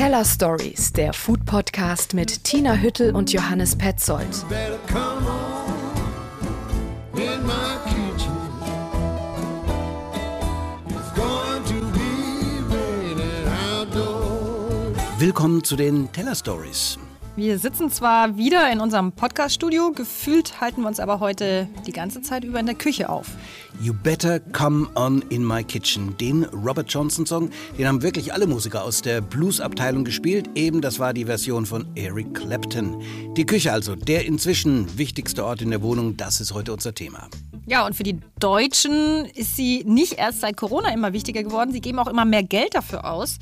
Teller Stories, der Food Podcast mit Tina Hüttel und Johannes Petzold. Willkommen zu den Teller Stories. Wir sitzen zwar wieder in unserem Podcast-Studio, gefühlt halten wir uns aber heute die ganze Zeit über in der Küche auf. You Better Come On In My Kitchen, den Robert Johnson-Song, den haben wirklich alle Musiker aus der Blues-Abteilung gespielt. Eben, das war die Version von Eric Clapton. Die Küche also, der inzwischen wichtigste Ort in der Wohnung, das ist heute unser Thema. Ja, und für die Deutschen ist sie nicht erst seit Corona immer wichtiger geworden. Sie geben auch immer mehr Geld dafür aus.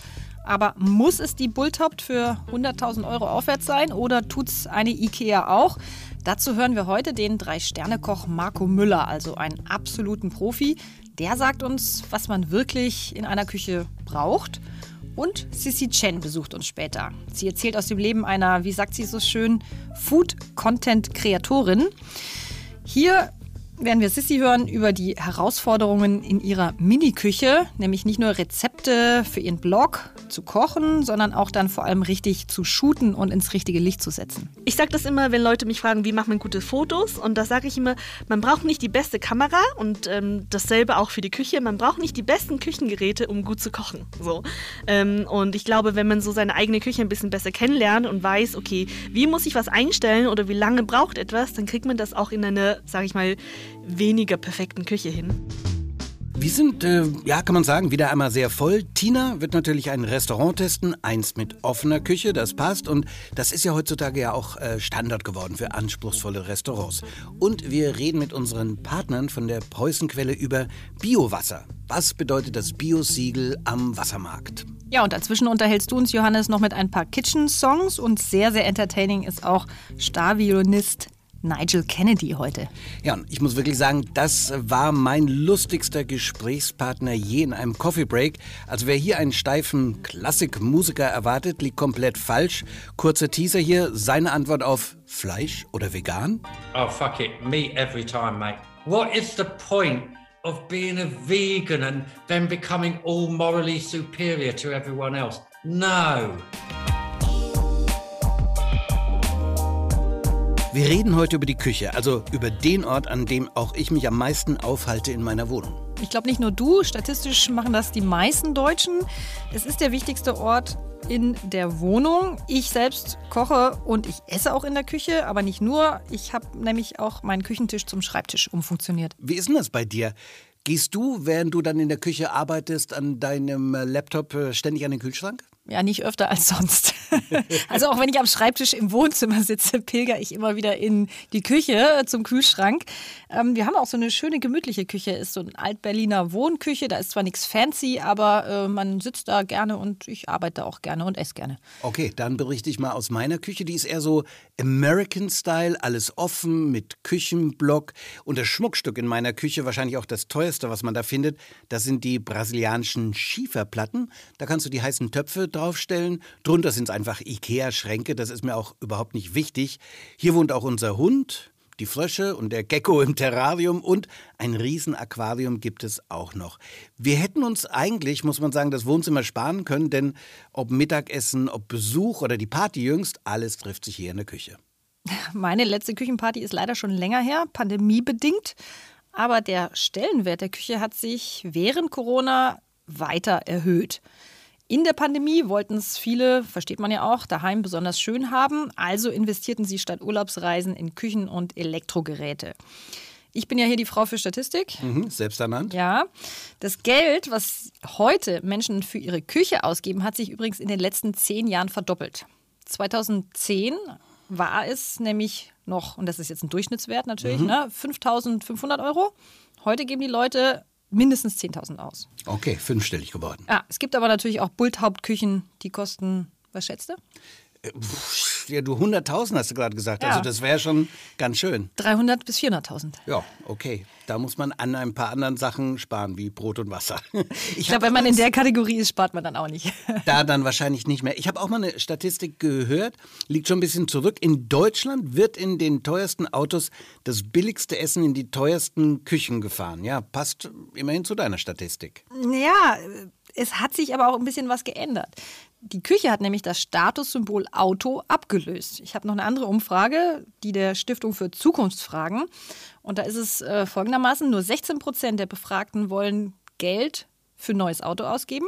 Aber muss es die Bulltaupt für 100.000 Euro aufwärts sein oder tut es eine IKEA auch? Dazu hören wir heute den Drei-Sterne-Koch Marco Müller, also einen absoluten Profi. Der sagt uns, was man wirklich in einer Küche braucht. Und Sissy Chen besucht uns später. Sie erzählt aus dem Leben einer, wie sagt sie so schön, Food-Content-Kreatorin. Hier werden wir Sissy hören über die Herausforderungen in ihrer Mini-Küche, nämlich nicht nur Rezepte für ihren Blog zu kochen, sondern auch dann vor allem richtig zu shooten und ins richtige Licht zu setzen. Ich sage das immer, wenn Leute mich fragen, wie macht man gute Fotos? Und da sage ich immer, man braucht nicht die beste Kamera und ähm, dasselbe auch für die Küche. Man braucht nicht die besten Küchengeräte, um gut zu kochen. So. Ähm, und ich glaube, wenn man so seine eigene Küche ein bisschen besser kennenlernt und weiß, okay, wie muss ich was einstellen oder wie lange braucht etwas, dann kriegt man das auch in einer, sage ich mal, weniger perfekten Küche hin. Wir sind, äh, ja, kann man sagen, wieder einmal sehr voll. Tina wird natürlich ein Restaurant testen, eins mit offener Küche, das passt. Und das ist ja heutzutage ja auch äh, Standard geworden für anspruchsvolle Restaurants. Und wir reden mit unseren Partnern von der Preußenquelle über Biowasser. Was bedeutet das Bio-Siegel am Wassermarkt? Ja, und dazwischen unterhältst du uns, Johannes, noch mit ein paar Kitchen-Songs und sehr, sehr entertaining ist auch Starviolinist Nigel Kennedy heute. Ja, und ich muss wirklich sagen, das war mein lustigster Gesprächspartner je in einem Coffee Break. Also wer hier einen steifen Klassikmusiker erwartet, liegt komplett falsch. Kurzer Teaser hier, seine Antwort auf Fleisch oder vegan? Oh fuck it, meat every time, mate. What is the point of being a vegan and then becoming all morally superior to everyone else? No. Wir reden heute über die Küche, also über den Ort, an dem auch ich mich am meisten aufhalte in meiner Wohnung. Ich glaube nicht nur du, statistisch machen das die meisten Deutschen. Es ist der wichtigste Ort in der Wohnung. Ich selbst koche und ich esse auch in der Küche, aber nicht nur. Ich habe nämlich auch meinen Küchentisch zum Schreibtisch umfunktioniert. Wie ist denn das bei dir? Gehst du, während du dann in der Küche arbeitest, an deinem Laptop äh, ständig an den Kühlschrank? Ja, nicht öfter als sonst. also auch wenn ich am Schreibtisch im Wohnzimmer sitze, pilger ich immer wieder in die Küche zum Kühlschrank. Ähm, wir haben auch so eine schöne gemütliche Küche, ist so ein Alt-Berliner Wohnküche. Da ist zwar nichts fancy, aber äh, man sitzt da gerne und ich arbeite auch gerne und esse gerne. Okay, dann berichte ich mal aus meiner Küche. Die ist eher so American-Style, alles offen mit Küchenblock. Und das Schmuckstück in meiner Küche, wahrscheinlich auch das teuerste, was man da findet, das sind die brasilianischen Schieferplatten. Da kannst du die heißen Töpfe draufstellen. Drunter sind es einfach Ikea-Schränke, das ist mir auch überhaupt nicht wichtig. Hier wohnt auch unser Hund, die Frösche und der Gecko im Terrarium und ein Riesenaquarium gibt es auch noch. Wir hätten uns eigentlich, muss man sagen, das Wohnzimmer sparen können, denn ob Mittagessen, ob Besuch oder die Party jüngst, alles trifft sich hier in der Küche. Meine letzte Küchenparty ist leider schon länger her, pandemiebedingt. Aber der Stellenwert der Küche hat sich während Corona weiter erhöht. In der Pandemie wollten es viele, versteht man ja auch, daheim besonders schön haben. Also investierten sie statt Urlaubsreisen in Küchen und Elektrogeräte. Ich bin ja hier die Frau für Statistik. Mhm, selbst ernannt. Ja. Das Geld, was heute Menschen für ihre Küche ausgeben, hat sich übrigens in den letzten zehn Jahren verdoppelt. 2010 war es nämlich noch, und das ist jetzt ein Durchschnittswert natürlich, mhm. ne, 5.500 Euro. Heute geben die Leute mindestens 10.000 aus. Okay, fünfstellig geworden. Ja, es gibt aber natürlich auch Bulthauptküchen, die kosten, was schätzt du? Äh, ja, du 100.000 hast du gerade gesagt. Ja. Also das wäre schon ganz schön. 300 bis 400.000. Ja, okay. Da muss man an ein paar anderen Sachen sparen, wie Brot und Wasser. Ich, ich glaube, wenn man in der Kategorie ist, spart man dann auch nicht. Da dann wahrscheinlich nicht mehr. Ich habe auch mal eine Statistik gehört, liegt schon ein bisschen zurück. In Deutschland wird in den teuersten Autos das billigste Essen in die teuersten Küchen gefahren. Ja, passt immerhin zu deiner Statistik. Ja, es hat sich aber auch ein bisschen was geändert. Die Küche hat nämlich das Statussymbol Auto abgelöst. Ich habe noch eine andere Umfrage, die der Stiftung für Zukunftsfragen. Und da ist es äh, folgendermaßen, nur 16 Prozent der Befragten wollen Geld für neues Auto ausgeben.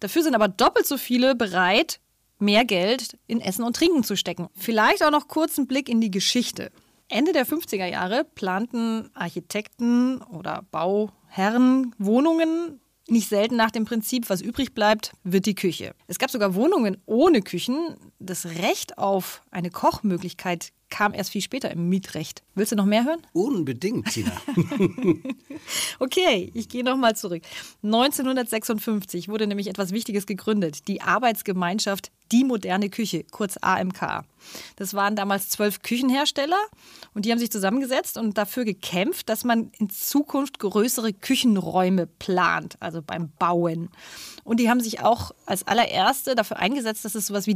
Dafür sind aber doppelt so viele bereit, mehr Geld in Essen und Trinken zu stecken. Vielleicht auch noch kurz einen Blick in die Geschichte. Ende der 50er Jahre planten Architekten oder Bauherren Wohnungen nicht selten nach dem Prinzip, was übrig bleibt, wird die Küche. Es gab sogar Wohnungen ohne Küchen. Das Recht auf eine Kochmöglichkeit kam erst viel später im Mietrecht. Willst du noch mehr hören? Unbedingt, Tina. okay, ich gehe noch mal zurück. 1956 wurde nämlich etwas Wichtiges gegründet, die Arbeitsgemeinschaft Die moderne Küche, kurz AMK. Das waren damals zwölf Küchenhersteller und die haben sich zusammengesetzt und dafür gekämpft, dass man in Zukunft größere Küchenräume plant, also beim Bauen. Und die haben sich auch als allererste dafür eingesetzt, dass es sowas wie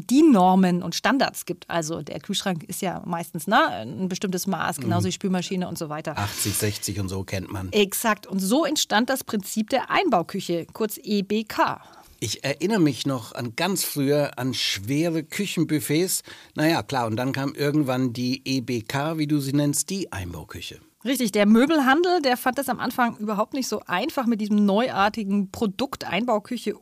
DIN-Normen und Standards gibt. Also der Kühlschrank ist ja meistens ne, ein bestimmtes Maß, genauso mhm. die Spülmaschine und so weiter. 80, 60 und so kennt man. Exakt. Und so entstand das Prinzip der Einbauküche, kurz EBK. Ich erinnere mich noch an ganz früher an schwere Küchenbuffets. Naja, klar, und dann kam irgendwann die EBK, wie du sie nennst, die Einbauküche. Richtig, der Möbelhandel, der fand das am Anfang überhaupt nicht so einfach, mit diesem neuartigen Produkt Einbauküche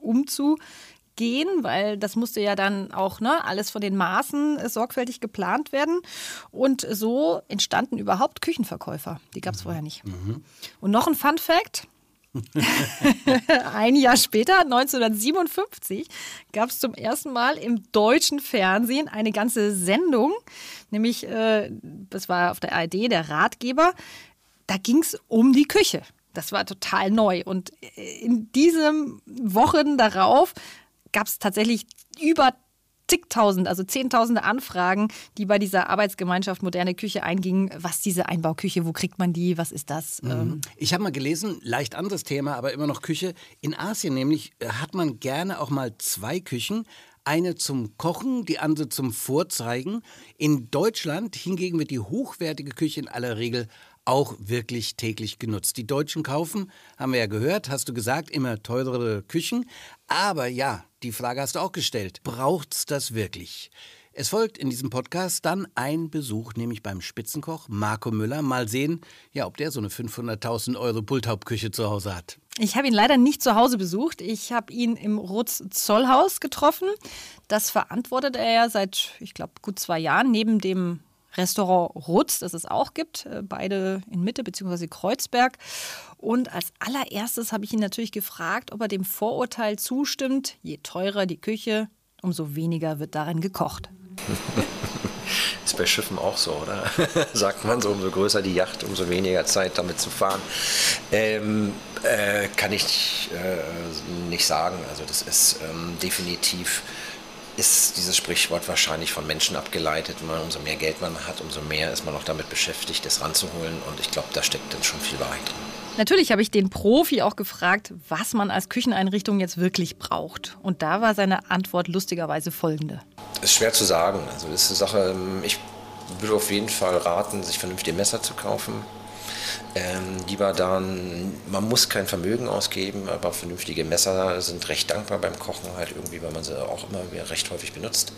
umzugehen, weil das musste ja dann auch ne, alles von den Maßen äh, sorgfältig geplant werden. Und so entstanden überhaupt Küchenverkäufer. Die gab es vorher nicht. Mhm. Und noch ein Fun Fact. Ein Jahr später, 1957, gab es zum ersten Mal im deutschen Fernsehen eine ganze Sendung, nämlich, äh, das war auf der ARD, der Ratgeber, da ging es um die Küche. Das war total neu. Und in diesen Wochen darauf gab es tatsächlich über zigtausend, also zehntausende Anfragen, die bei dieser Arbeitsgemeinschaft Moderne Küche eingingen. Was diese Einbauküche, wo kriegt man die, was ist das? Mhm. Ähm, ich habe mal gelesen, leicht anderes Thema, aber immer noch Küche. In Asien nämlich äh, hat man gerne auch mal zwei Küchen. Eine zum Kochen, die andere zum Vorzeigen. In Deutschland hingegen wird die hochwertige Küche in aller Regel auch wirklich täglich genutzt. Die Deutschen kaufen, haben wir ja gehört, hast du gesagt, immer teurere Küchen. Aber ja, die Frage hast du auch gestellt. Braucht's das wirklich? Es folgt in diesem Podcast dann ein Besuch, nämlich beim Spitzenkoch Marco Müller. Mal sehen, ja, ob der so eine 500.000 Euro Pulthauptküche zu Hause hat. Ich habe ihn leider nicht zu Hause besucht. Ich habe ihn im Rutz-Zollhaus getroffen. Das verantwortet er ja seit, ich glaube, gut zwei Jahren neben dem Restaurant Rutz, das es auch gibt, äh, beide in Mitte bzw. Kreuzberg. Und als allererstes habe ich ihn natürlich gefragt, ob er dem Vorurteil zustimmt, je teurer die Küche, umso weniger wird darin gekocht. Ist bei Schiffen auch so, oder? Sagt man so, umso größer die Yacht, umso weniger Zeit damit zu fahren. Ähm, äh, kann ich äh, nicht sagen. Also das ist ähm, definitiv ist dieses Sprichwort wahrscheinlich von Menschen abgeleitet. Man, umso mehr Geld man hat, umso mehr ist man auch damit beschäftigt, es ranzuholen. Und ich glaube, da steckt dann schon viel Wahrheit drin. Natürlich habe ich den Profi auch gefragt, was man als Kücheneinrichtung jetzt wirklich braucht. Und da war seine Antwort lustigerweise folgende. Ist schwer zu sagen. Also das ist eine Sache, ähm, ich würde auf jeden Fall raten, sich vernünftige Messer zu kaufen ähm, lieber dann, man muss kein Vermögen ausgeben, aber vernünftige Messer sind recht dankbar beim Kochen halt irgendwie, weil man sie auch immer recht häufig benutzt.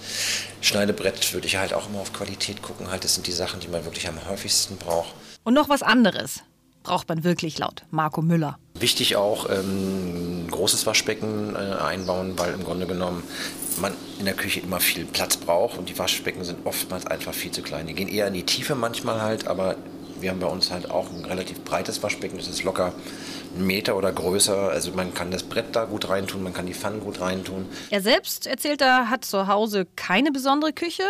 Schneidebrett würde ich halt auch immer auf Qualität gucken, halt das sind die Sachen, die man wirklich am häufigsten braucht. Und noch was anderes braucht man wirklich laut Marco Müller. Wichtig auch ähm, ein großes Waschbecken äh, einbauen, weil im Grunde genommen man in der Küche immer viel Platz braucht und die Waschbecken sind oftmals einfach viel zu klein. Die gehen eher in die Tiefe manchmal halt, aber wir haben bei uns halt auch ein relativ breites Waschbecken, das ist locker einen Meter oder größer. Also man kann das Brett da gut reintun, man kann die Pfannen gut reintun. Er selbst erzählt, er hat zu Hause keine besondere Küche.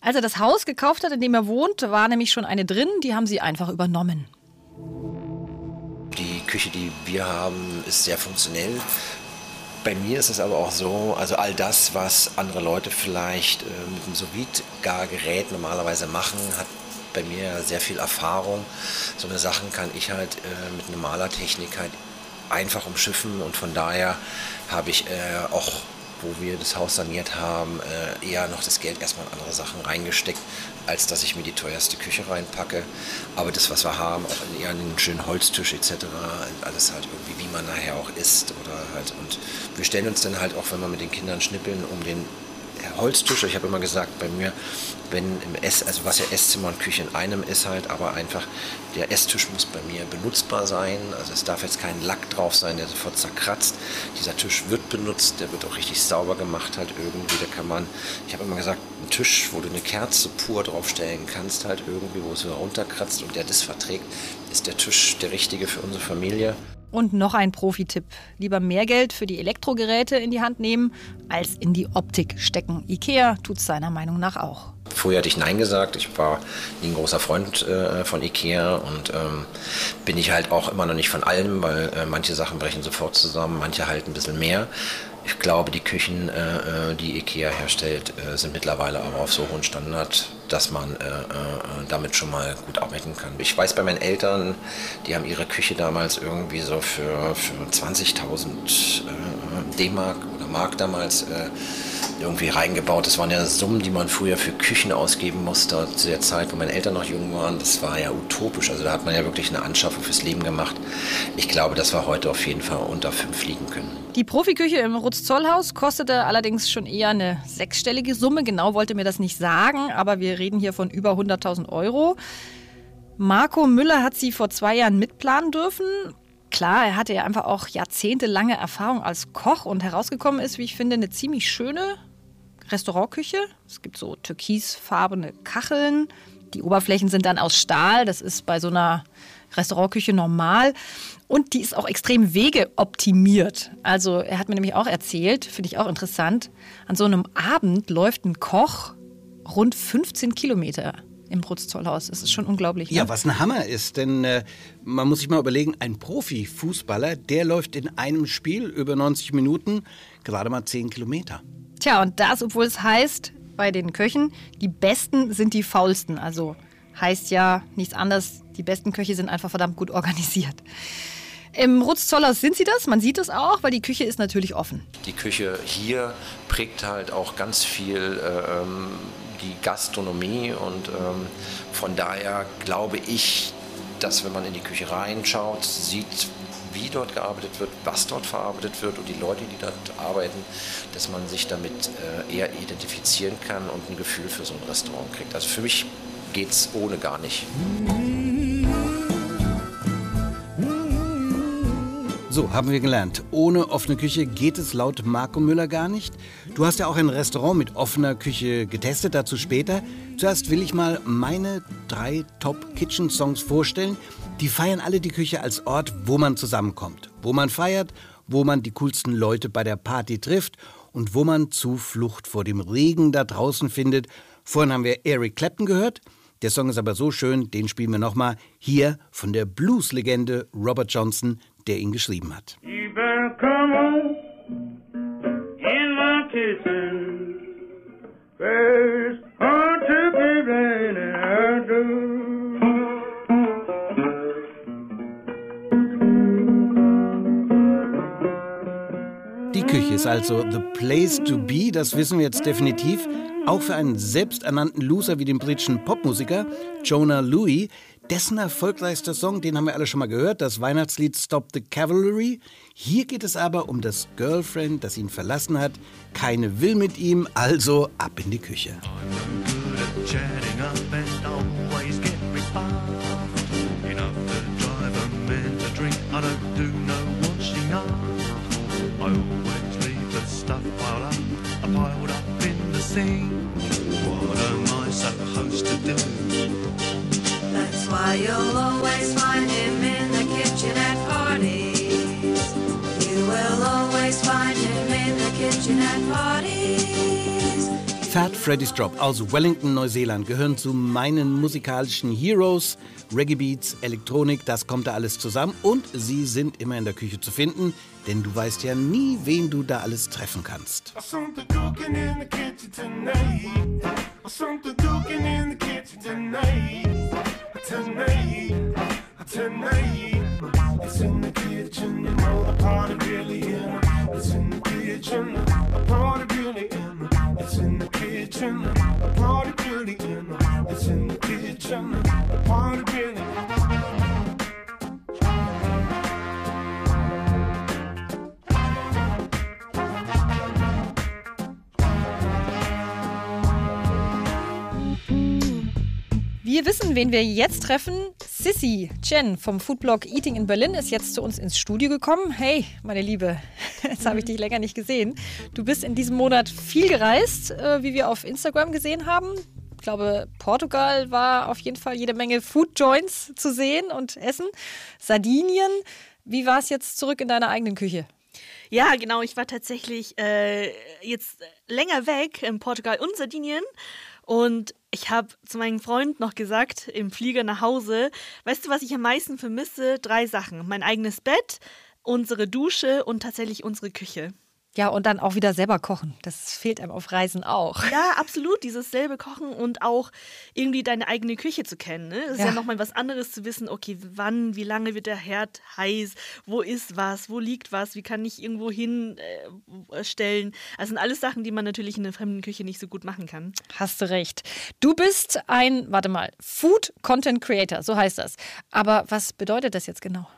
Als er das Haus gekauft hat, in dem er wohnt, war nämlich schon eine drin, die haben sie einfach übernommen. Die Küche, die wir haben, ist sehr funktionell. Bei mir ist es aber auch so, also all das, was andere Leute vielleicht äh, mit dem Sous-Vide-Gargerät normalerweise machen, hat bei mir sehr viel Erfahrung. So eine Sachen kann ich halt äh, mit normaler Technik halt einfach umschiffen und von daher habe ich äh, auch wo wir das Haus saniert haben, äh, eher noch das Geld erstmal in andere Sachen reingesteckt, als dass ich mir die teuerste Küche reinpacke. Aber das, was wir haben, auch in eher einen schönen Holztisch etc., alles halt irgendwie, wie man nachher auch isst oder halt. Und wir stellen uns dann halt auch, wenn wir mit den Kindern schnippeln, um den Holztisch. Ich habe immer gesagt, bei mir, wenn im Ess, also was ja Esszimmer und Küche in einem ist halt, aber einfach der Esstisch muss bei mir benutzbar sein. Also es darf jetzt kein Lack drauf sein, der sofort zerkratzt. Dieser Tisch wird benutzt, der wird auch richtig sauber gemacht halt irgendwie. Da kann man, ich habe immer gesagt, ein Tisch, wo du eine Kerze pur draufstellen kannst halt irgendwie, wo es runterkratzt und der das verträgt, ist der Tisch der richtige für unsere Familie. Und noch ein Profi-Tipp. Lieber mehr Geld für die Elektrogeräte in die Hand nehmen, als in die Optik stecken. Ikea tut es seiner Meinung nach auch. Früher hatte ich Nein gesagt. Ich war nie ein großer Freund äh, von Ikea und ähm, bin ich halt auch immer noch nicht von allem, weil äh, manche Sachen brechen sofort zusammen, manche halten ein bisschen mehr. Ich glaube, die Küchen, äh, äh die Ikea herstellt, äh, sind mittlerweile aber auf so hohen Standard, dass man damit schon mal gut arbeiten kann. Ich weiß bei meinen Eltern, die haben ihre Küche damals irgendwie so für, für 20.000 D-Mark oder Mark damals irgendwie reingebaut. Das waren ja Summen, die man früher für Küchen ausgeben musste zu der Zeit, wo meine Eltern noch jung waren. Das war ja utopisch. Also da hat man ja wirklich eine Anschaffung fürs Leben gemacht. Ich glaube, dass wir heute auf jeden Fall unter fünf liegen können. Die Profiküche im Rutz-Zollhaus kostete allerdings schon eher eine sechsstellige Summe. Genau wollte mir das nicht sagen, aber wir reden hier von über 100.000 Euro. Marco Müller hat sie vor zwei Jahren mitplanen dürfen. Klar, er hatte ja einfach auch jahrzehntelange Erfahrung als Koch und herausgekommen ist, wie ich finde, eine ziemlich schöne Restaurantküche. Es gibt so türkisfarbene Kacheln. Die Oberflächen sind dann aus Stahl. Das ist bei so einer Restaurantküche normal. Und die ist auch extrem wegeoptimiert. Also er hat mir nämlich auch erzählt, finde ich auch interessant, an so einem Abend läuft ein Koch rund 15 Kilometer im Brutzzollhaus. Das ist schon unglaublich. Ja, ne? was ein Hammer ist, denn äh, man muss sich mal überlegen, ein Profifußballer, der läuft in einem Spiel über 90 Minuten gerade mal 10 Kilometer. Tja, und das, obwohl es heißt bei den Köchen, die Besten sind die Faulsten. Also heißt ja nichts anderes, die besten Köche sind einfach verdammt gut organisiert. Im Rutz-Zollhaus sind sie das, man sieht es auch, weil die Küche ist natürlich offen. Die Küche hier prägt halt auch ganz viel äh, ähm, die Gastronomie und ähm, von daher glaube ich, dass wenn man in die Küche reinschaut, sieht, wie dort gearbeitet wird, was dort verarbeitet wird und die Leute, die dort arbeiten, dass man sich damit äh, eher identifizieren kann und ein Gefühl für so ein Restaurant kriegt. Also für mich geht es ohne gar nicht. So, haben wir gelernt. Ohne offene Küche geht es laut Marco Müller gar nicht. Du hast ja auch ein Restaurant mit offener Küche getestet, dazu später. Zuerst will ich mal meine drei Top-Kitchen-Songs vorstellen. Die feiern alle die Küche als Ort, wo man zusammenkommt, wo man feiert, wo man die coolsten Leute bei der Party trifft und wo man Zuflucht vor dem Regen da draußen findet. Vorhin haben wir Eric Clapton gehört. Der Song ist aber so schön, den spielen wir nochmal. Hier von der Blues-Legende Robert Johnson, der ihn geschrieben hat. Die Küche ist also the place to be, das wissen wir jetzt definitiv. Auch für einen selbsternannten Loser wie den britischen Popmusiker Jonah Louis, dessen erfolgreichster Song, den haben wir alle schon mal gehört, das Weihnachtslied Stop the Cavalry. Hier geht es aber um das Girlfriend, das ihn verlassen hat. Keine will mit ihm, also ab in die Küche. What am I supposed to do? Why you'll always find him in the kitchen at parties. You will always find him in the kitchen at parties. Fat Freddy's Drop aus Wellington, Neuseeland gehören zu meinen musikalischen Heroes. Reggae Beats, Elektronik, das kommt da alles zusammen und sie sind immer in der Küche zu finden, denn du weißt ja nie, wen du da alles treffen kannst. tonight, tonight. It's in the kitchen, you know the party really in. It's in the kitchen, the party really in. It's in the kitchen, the party really in. It's in the kitchen. Wir wissen, wen wir jetzt treffen. Sissy Chen vom Foodblog Eating in Berlin ist jetzt zu uns ins Studio gekommen. Hey, meine Liebe, jetzt habe ich dich länger nicht gesehen. Du bist in diesem Monat viel gereist, äh, wie wir auf Instagram gesehen haben. Ich glaube, Portugal war auf jeden Fall jede Menge Food Joints zu sehen und essen. Sardinien. Wie war es jetzt zurück in deiner eigenen Küche? Ja, genau. Ich war tatsächlich äh, jetzt länger weg in Portugal und Sardinien. Und ich habe zu meinem Freund noch gesagt, im Flieger nach Hause, weißt du, was ich am meisten vermisse? Drei Sachen. Mein eigenes Bett, unsere Dusche und tatsächlich unsere Küche. Ja, und dann auch wieder selber kochen. Das fehlt einem auf Reisen auch. Ja, absolut. Dieses selbe Kochen und auch irgendwie deine eigene Küche zu kennen. Ne? Es ist ja, nochmal was anderes zu wissen, okay, wann, wie lange wird der Herd heiß, wo ist was, wo liegt was, wie kann ich irgendwo hinstellen. Also sind alles Sachen, die man natürlich in einer fremden Küche nicht so gut machen kann. Hast du recht. Du bist ein, warte mal, Food Content Creator, so heißt das. Aber was bedeutet das jetzt genau?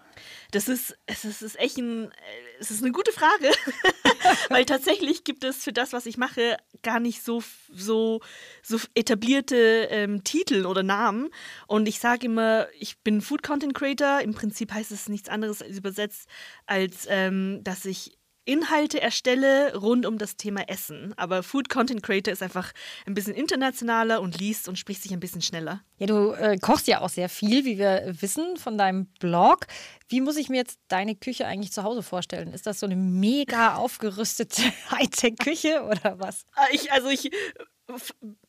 Das ist, es ist, echt ein, äh, es ist eine gute Frage, weil tatsächlich gibt es für das, was ich mache, gar nicht so, so, so etablierte ähm, Titel oder Namen. Und ich sage immer, ich bin Food Content Creator. Im Prinzip heißt es nichts anderes übersetzt, als ähm, dass ich Inhalte erstelle rund um das Thema Essen. Aber Food Content Creator ist einfach ein bisschen internationaler und liest und spricht sich ein bisschen schneller. Ja, du äh, kochst ja auch sehr viel, wie wir wissen von deinem Blog. Wie muss ich mir jetzt deine Küche eigentlich zu Hause vorstellen? Ist das so eine mega aufgerüstete Hightech-Küche oder was? Ah, Ich, also ich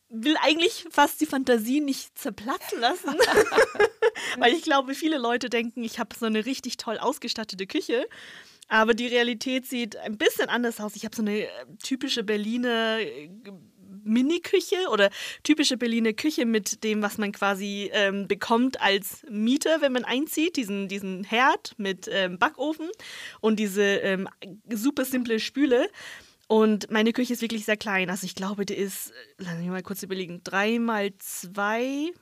will eigentlich fast die Fantasie nicht zerplatzen lassen. Weil ich glaube, viele Leute denken, ich habe so eine richtig toll ausgestattete Küche. Aber die Realität sieht ein bisschen anders aus. Ich habe so eine äh, typische Berliner äh, Mini-Küche oder typische Berliner Küche mit dem, was man quasi ähm, bekommt als Mieter, wenn man einzieht. Diesen, diesen Herd mit ähm, Backofen und diese ähm, super simple Spüle. Und meine Küche ist wirklich sehr klein. Also ich glaube, die ist, äh, lass mich mal kurz überlegen, drei mal zwei,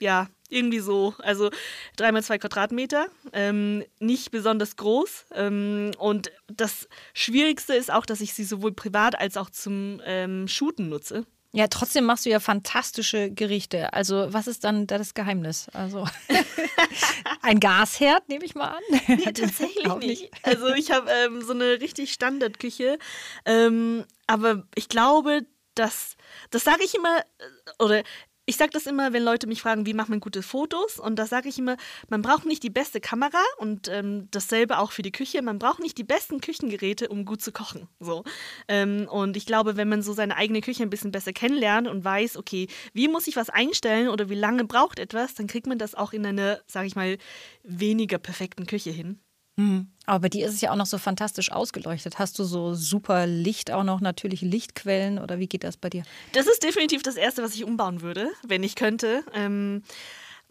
ja, irgendwie so. Also drei mal zwei Quadratmeter. Ähm, nicht besonders groß. Ähm, und das Schwierigste ist auch, dass ich sie sowohl privat als auch zum ähm, Shooten nutze. Ja, trotzdem machst du ja fantastische Gerichte. Also, was ist dann da das Geheimnis? Also, ein Gasherd, nehme ich mal an. Nee, tatsächlich nicht. Also ich habe ähm, so eine richtig Standardküche. Ähm, aber ich glaube, dass, das sage ich immer, äh, oder ich sage das immer, wenn Leute mich fragen, wie macht man gute Fotos? Und da sage ich immer, man braucht nicht die beste Kamera und ähm, dasselbe auch für die Küche. Man braucht nicht die besten Küchengeräte, um gut zu kochen. So. Ähm, und ich glaube, wenn man so seine eigene Küche ein bisschen besser kennenlernt und weiß, okay, wie muss ich was einstellen oder wie lange braucht etwas, dann kriegt man das auch in einer, sage ich mal, weniger perfekten Küche hin. Aber bei dir ist es ja auch noch so fantastisch ausgeleuchtet. Hast du so super Licht auch noch, natürliche Lichtquellen oder wie geht das bei dir? Das ist definitiv das Erste, was ich umbauen würde, wenn ich könnte. Ähm,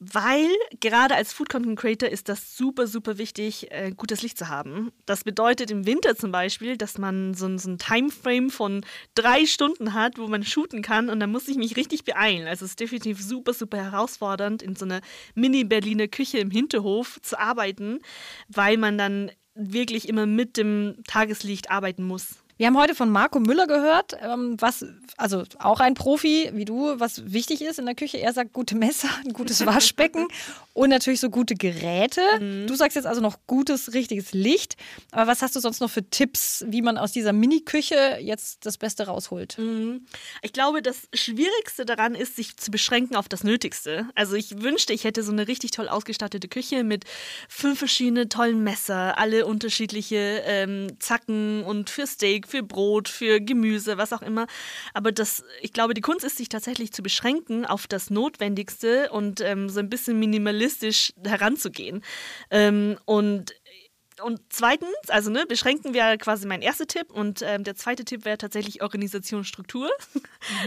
weil gerade als Food Content Creator ist das super, super wichtig, äh, gutes Licht zu haben. Das bedeutet im Winter zum Beispiel, dass man so, so ein Timeframe von drei Stunden hat, wo man shooten kann und dann muss ich mich richtig beeilen. Also es ist definitiv super, super herausfordernd, in so einer Mini-Berliner Küche im Hinterhof zu arbeiten, weil man dann wirklich immer mit dem Tageslicht arbeiten muss. Wir haben heute von Marco Müller gehört, ähm, was, also auch ein Profi wie du, was wichtig ist in der Küche. Er sagt gute Messer, ein gutes Waschbecken und natürlich so gute Geräte. Du sagst jetzt also noch gutes, richtiges Licht. Aber was hast du sonst noch für Tipps, wie man aus dieser Mini-Küche jetzt das Beste rausholt? Ich glaube, das Schwierigste daran ist, sich zu beschränken auf das Nötigste. Also ich wünschte, ich hätte so eine richtig toll ausgestattete Küche mit fünf verschiedenen tollen Messer, alle unterschiedliche ähm, Zacken und für Steak, für Brot, für Gemüse, was auch immer. Aber das, ich glaube, die Kunst ist, sich tatsächlich zu beschränken auf das Notwendigste und ähm, so ein bisschen minimalistisch heranzugehen. Ähm, und und zweitens, also ne, beschränken wir quasi mein erster Tipp und ähm, der zweite Tipp wäre tatsächlich Organisationsstruktur.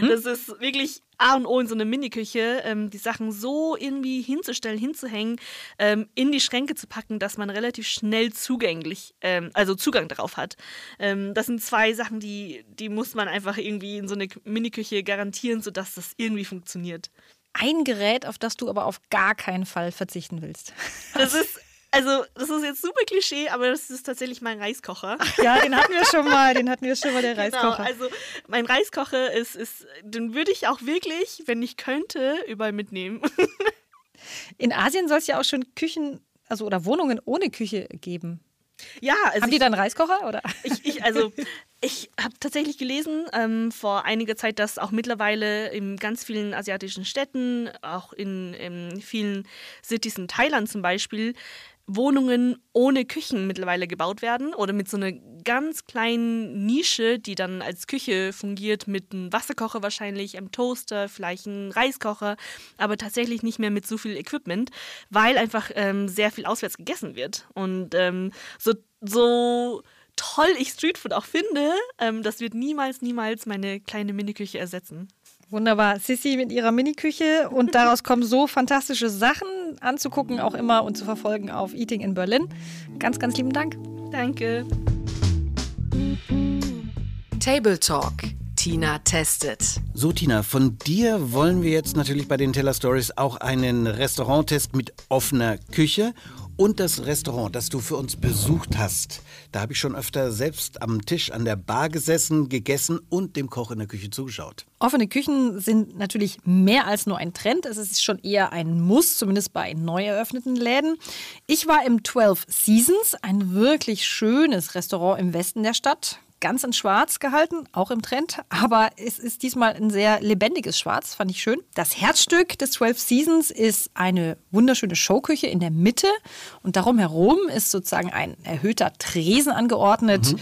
Das ist wirklich A und O in so einer Miniküche, ähm, die Sachen so irgendwie hinzustellen, hinzuhängen, ähm, in die Schränke zu packen, dass man relativ schnell zugänglich, ähm, also Zugang darauf hat. Ähm, das sind zwei Sachen, die, die muss man einfach irgendwie in so eine Miniküche garantieren, sodass das irgendwie funktioniert. Ein Gerät, auf das du aber auf gar keinen Fall verzichten willst. Das ist, also, das ist jetzt super Klischee, aber das ist tatsächlich mein Reiskocher. Ja, den hatten wir schon mal, den hatten wir schon mal, der Genau, Reiskocher. also mein Reiskocher ist, ist, den würde ich auch wirklich, wenn ich könnte, überall mitnehmen. In Asien soll es ja auch schon Küchen, also oder Wohnungen ohne Küche geben. ja, also Haben die ich, dann Reiskocher oder? ich, ich, also ich habe tatsächlich gelesen ähm, vor einiger Zeit, dass auch mittlerweile in ganz vielen asiatischen Städten, auch in, in vielen Cities in Thailand zum Beispiel, Wohnungen ohne Küchen mittlerweile gebaut werden oder mit so einer ganz kleinen Nische, die dann als Küche fungiert, mit einem Wasserkocher wahrscheinlich, einem Toaster, vielleicht einem Reiskocher, aber tatsächlich nicht mehr mit so viel Equipment, weil einfach ähm, sehr viel auswärts gegessen wird. Und ähm, so, so toll ich Streetfood auch finde, ähm, das wird niemals, niemals meine kleine Miniküche ersetzen. Wunderbar. Sissy mit ihrer Miniküche und daraus kommen so fantastische Sachen anzugucken, auch immer und zu verfolgen auf Eating in Berlin. Ganz, ganz lieben Dank. Danke. Table Talk. Tina testet. So, Tina, von dir wollen wir jetzt natürlich bei den Teller Stories auch einen Restauranttest mit offener Küche und das Restaurant, das du für uns besucht hast. Da habe ich schon öfter selbst am Tisch an der Bar gesessen, gegessen und dem Koch in der Küche zugeschaut. Offene Küchen sind natürlich mehr als nur ein Trend. Es ist schon eher ein Muss, zumindest bei neu eröffneten Läden. Ich war im 12 Seasons, ein wirklich schönes Restaurant im Westen der Stadt. Ganz in Schwarz gehalten, auch im Trend. Aber es ist diesmal ein sehr lebendiges Schwarz, fand ich schön. Das Herzstück des 12 Seasons ist eine wunderschöne Showküche in der Mitte. Und darum herum ist sozusagen ein erhöhter Tresen angeordnet.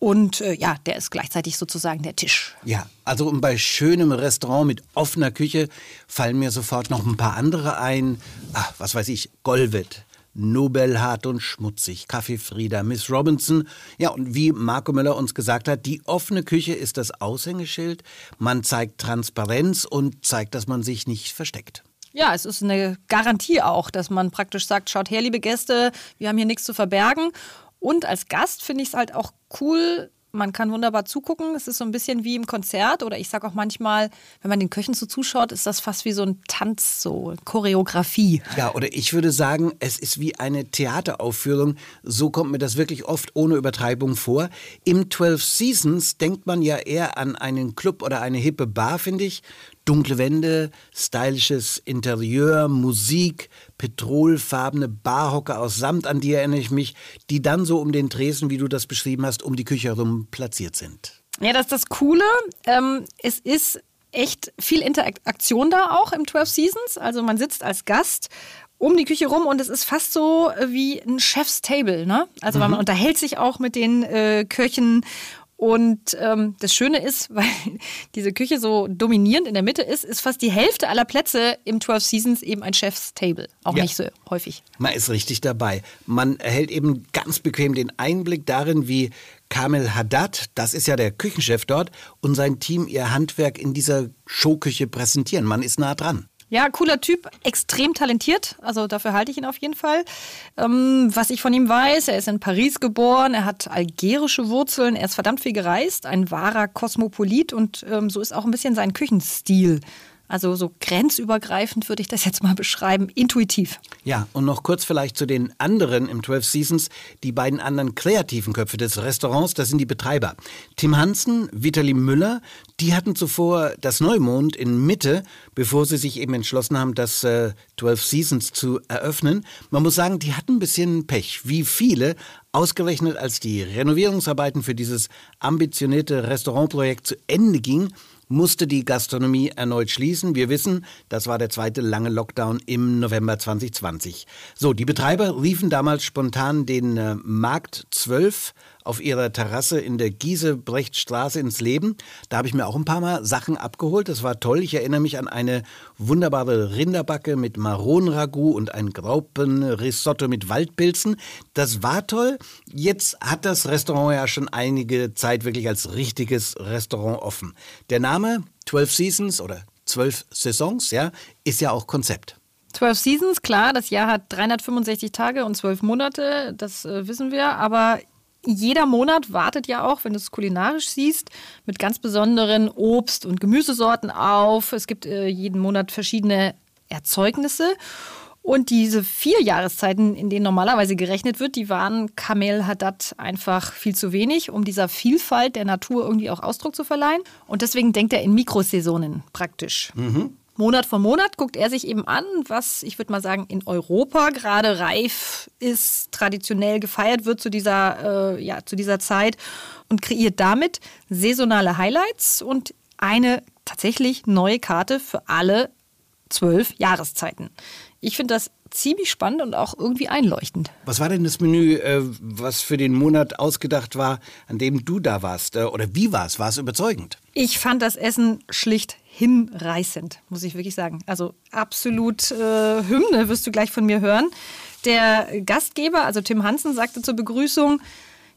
Und äh, ja, der ist gleichzeitig sozusagen der Tisch. Ja, also und bei schönem Restaurant mit offener Küche fallen mir sofort noch ein paar andere ein. Ah, was weiß ich, Golvet. Nobelhart und schmutzig, Kaffee Frieda, Miss Robinson. Ja, und wie Marco Müller uns gesagt hat, die offene Küche ist das Aushängeschild. Man zeigt Transparenz und zeigt, dass man sich nicht versteckt. Ja, es ist eine Garantie auch, dass man praktisch sagt, schaut her, liebe Gäste, wir haben hier nichts zu verbergen. Und als Gast finde ich es halt auch cool, man kann wunderbar zugucken. Es ist so ein bisschen wie im Konzert oder ich sage auch manchmal, wenn man den Köchen so zuschaut, ist das fast wie so ein Tanz, so Choreografie. Ja, oder ich würde sagen, es ist wie eine Theateraufführung. So kommt mir das wirklich oft ohne Übertreibung vor. Im 12 Seasons denkt man ja eher an einen Club oder eine hippe Bar, finde ich. Dunkle Wände, stylisches Interieur, Musik, petrolfarbene Barhocker aus Samt, an die erinnere ich mich, die dann so um den Tresen, wie du das beschrieben hast, um die Küche herum platziert sind. Ja, das ist das Coole. Ähm, es ist echt viel Interaktion da auch im 12 Seasons. Also man sitzt als Gast um die Küche rum und es ist fast so wie ein Chef's Table. Ne? Also man unterhält sich auch mit den äh, Köchen. Und ähm, das Schöne ist, weil diese Küche so dominierend in der Mitte ist, ist fast die Hälfte aller Plätze im 12 Seasons eben ein Chef's Table. Auch Ja. nicht so häufig. Man ist richtig dabei. Man erhält eben ganz bequem den Einblick darin, wie Kamel Haddad, das ist ja der Küchenchef dort, und sein Team ihr Handwerk in dieser Showküche präsentieren. Man ist nah dran. Ja, cooler Typ, extrem talentiert. Also dafür halte ich ihn auf jeden Fall. Ähm, was ich von ihm weiß, er ist in Paris geboren, er hat algerische Wurzeln, er ist verdammt viel gereist, ein wahrer Kosmopolit und ähm, so ist auch ein bisschen sein Küchenstil. Also so grenzübergreifend würde ich das jetzt mal beschreiben, intuitiv. Ja, und noch kurz vielleicht zu den anderen im 12 Seasons. Die beiden anderen kreativen Köpfe des Restaurants, das sind die Betreiber. Tim Hansen, Vitali Müller, die hatten zuvor das Neumond in Mitte, bevor sie sich eben entschlossen haben, das äh, 12 Seasons zu eröffnen. Man muss sagen, die hatten ein bisschen Pech, wie viele. Ausgerechnet als die Renovierungsarbeiten für dieses ambitionierte Restaurantprojekt zu Ende gingen, musste die Gastronomie erneut schließen. Wir wissen, das war der zweite lange Lockdown im November 2020. So, die Betreiber riefen damals spontan den äh, Markt 12 auf ihrer Terrasse in der Giesebrechtstraße ins Leben. Da habe ich mir auch ein paar Mal Sachen abgeholt. Das war toll. Ich erinnere mich an eine wunderbare Rinderbacke mit Maronenragout und ein Graupenrisotto mit Waldpilzen. Das war toll. Jetzt hat das Restaurant ja schon einige Zeit wirklich als richtiges Restaurant offen. Der Name 12 Seasons oder 12 Saisons, ja, ist ja auch Konzept. 12 Seasons, klar, das Jahr hat 365 Tage und 12 Monate, das äh, wissen wir, aber jeder Monat wartet ja auch, wenn du es kulinarisch siehst, mit ganz besonderen Obst- und Gemüsesorten auf. Es gibt äh, jeden Monat verschiedene Erzeugnisse. Und diese vier Jahreszeiten, in denen normalerweise gerechnet wird, die waren Kamel Haddad einfach viel zu wenig, um dieser Vielfalt der Natur irgendwie auch Ausdruck zu verleihen. Und deswegen denkt er in Mikrosaisonen praktisch. Monat für Monat guckt er sich eben an, was ich würde mal sagen in Europa gerade reif ist, traditionell gefeiert wird zu dieser, äh, ja, zu dieser Zeit und kreiert damit saisonale Highlights und eine tatsächlich neue Karte für alle zwölf Jahreszeiten. Ich finde das ziemlich spannend und auch irgendwie einleuchtend. Was war denn das Menü, äh, was für den Monat ausgedacht war, an dem du da warst? Äh, oder wie war es? War es überzeugend? Ich fand das Essen schlicht hinreißend, muss ich wirklich sagen. Also absolut äh, Hymne wirst du gleich von mir hören. Der Gastgeber, also Tim Hansen, sagte zur Begrüßung,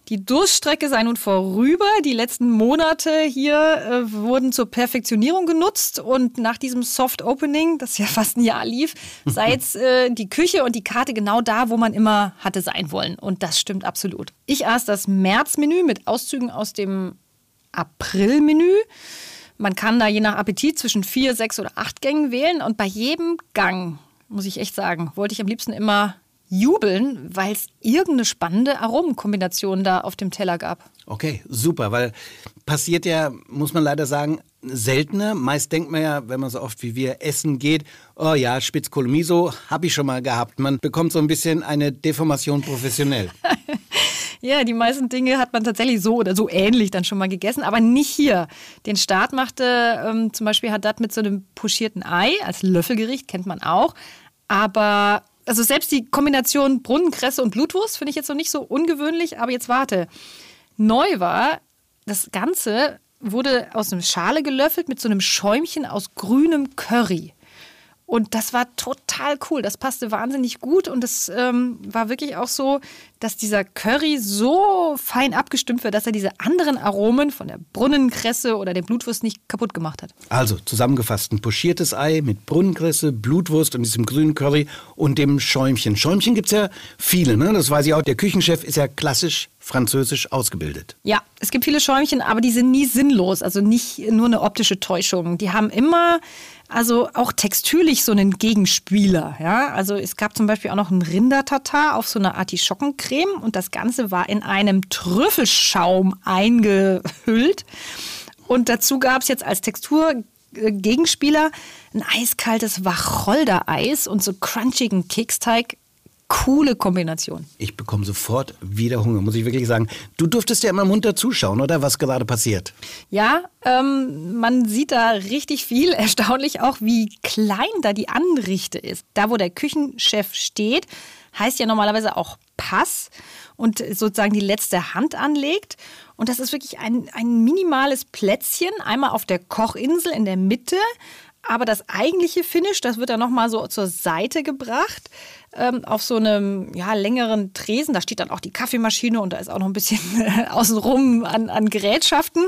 die Durststrecke sei nun vorüber. Die letzten Monate hier äh, wurden zur Perfektionierung genutzt und nach diesem Soft Opening, das ja fast ein Jahr lief, sei jetzt äh, die Küche und die Karte genau da, wo man immer hatte sein wollen. Und das stimmt absolut. Ich aß das Märzmenü mit Auszügen aus dem Aprilmenü. Man kann da je nach Appetit zwischen vier, sechs oder acht Gängen wählen und bei jedem Gang, muss ich echt sagen, wollte ich am liebsten immer jubeln, weil es irgendeine spannende Aromenkombination da auf dem Teller gab. Okay, super, weil passiert ja, muss man leider sagen, seltener. Meist denkt man ja, wenn man so oft wie wir essen geht, oh ja, Spitzkolomiso habe ich schon mal gehabt. Man bekommt so ein bisschen eine Deformation professionell. Ja, die meisten Dinge hat man tatsächlich so oder so ähnlich dann schon mal gegessen, aber nicht hier. Den Start machte ähm, zum Beispiel Haddad mit so einem pochierten Ei als Löffelgericht, kennt man auch. Aber also selbst die Kombination Brunnenkresse und Blutwurst finde ich jetzt noch nicht so ungewöhnlich, aber jetzt warte. Neu war, das Ganze wurde aus einer Schale gelöffelt mit so einem Schäumchen aus grünem Curry. Und das war total cool. Das passte wahnsinnig gut. Und es ähm, war wirklich auch so, dass dieser Curry so fein abgestimmt wird, dass er diese anderen Aromen von der Brunnenkresse oder der Blutwurst nicht kaputt gemacht hat. Also zusammengefasst ein pochiertes Ei mit Brunnenkresse, Blutwurst und diesem grünen Curry und dem Schäumchen. Schäumchen gibt es ja viele, ne? das weiß ich auch. Der Küchenchef ist ja klassisch französisch ausgebildet. Ja, es gibt viele Schäumchen, aber die sind nie sinnlos. Also nicht nur eine optische Täuschung. Die haben immer also auch textürlich so einen Gegenspieler. Ja? Also es gab zum Beispiel auch noch einen Rindertatar auf so einer Artischockencreme und das Ganze war in einem Trüffelschaum eingehüllt. Und dazu gab es jetzt als Texturgegenspieler ein eiskaltes Wacholder-Eis und so crunchigen Keksteig. Coole Kombination. Ich bekomme sofort wieder Hunger, muss ich wirklich sagen. Du durftest ja immer munter zuschauen, oder? Was gerade passiert. Ja, ähm, man sieht da richtig viel. Erstaunlich auch, wie klein da die Anrichte ist. Da, wo der Küchenchef steht, heißt ja normalerweise auch Pass und sozusagen die letzte Hand anlegt. Und das ist wirklich ein, ein minimales Plätzchen, einmal auf der Kochinsel in der Mitte. Aber das eigentliche Finish, das wird dann nochmal so zur Seite gebracht, ähm, auf so einem ja, längeren Tresen. Da steht dann auch die Kaffeemaschine und da ist auch noch ein bisschen außenrum an, an Gerätschaften.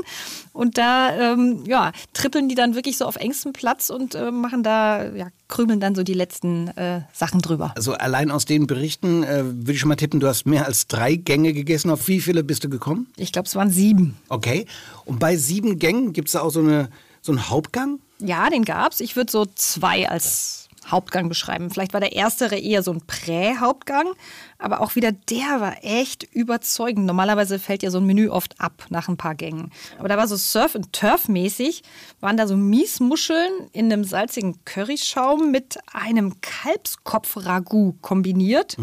Und da ähm, ja, trippeln die dann wirklich so auf engstem Platz und äh, machen da, ja, krümeln dann so die letzten äh, Sachen drüber. Also allein aus den Berichten äh, würde ich schon mal tippen, du hast mehr als drei Gänge gegessen. Auf wie viele bist du gekommen? Ich glaube, es waren sieben. Okay. Und bei sieben Gängen gibt es da auch so, eine, so einen Hauptgang? Ja, den gab's. Ich würde so zwei als Hauptgang beschreiben. Vielleicht war der erstere eher so ein Prä-Hauptgang, aber auch wieder der war echt überzeugend. Normalerweise fällt ja so ein Menü oft ab nach ein paar Gängen. Aber da war so Surf- und Turf-mäßig, waren da so Miesmuscheln in einem salzigen Curryschaum mit einem Kalbskopf-Ragout kombiniert.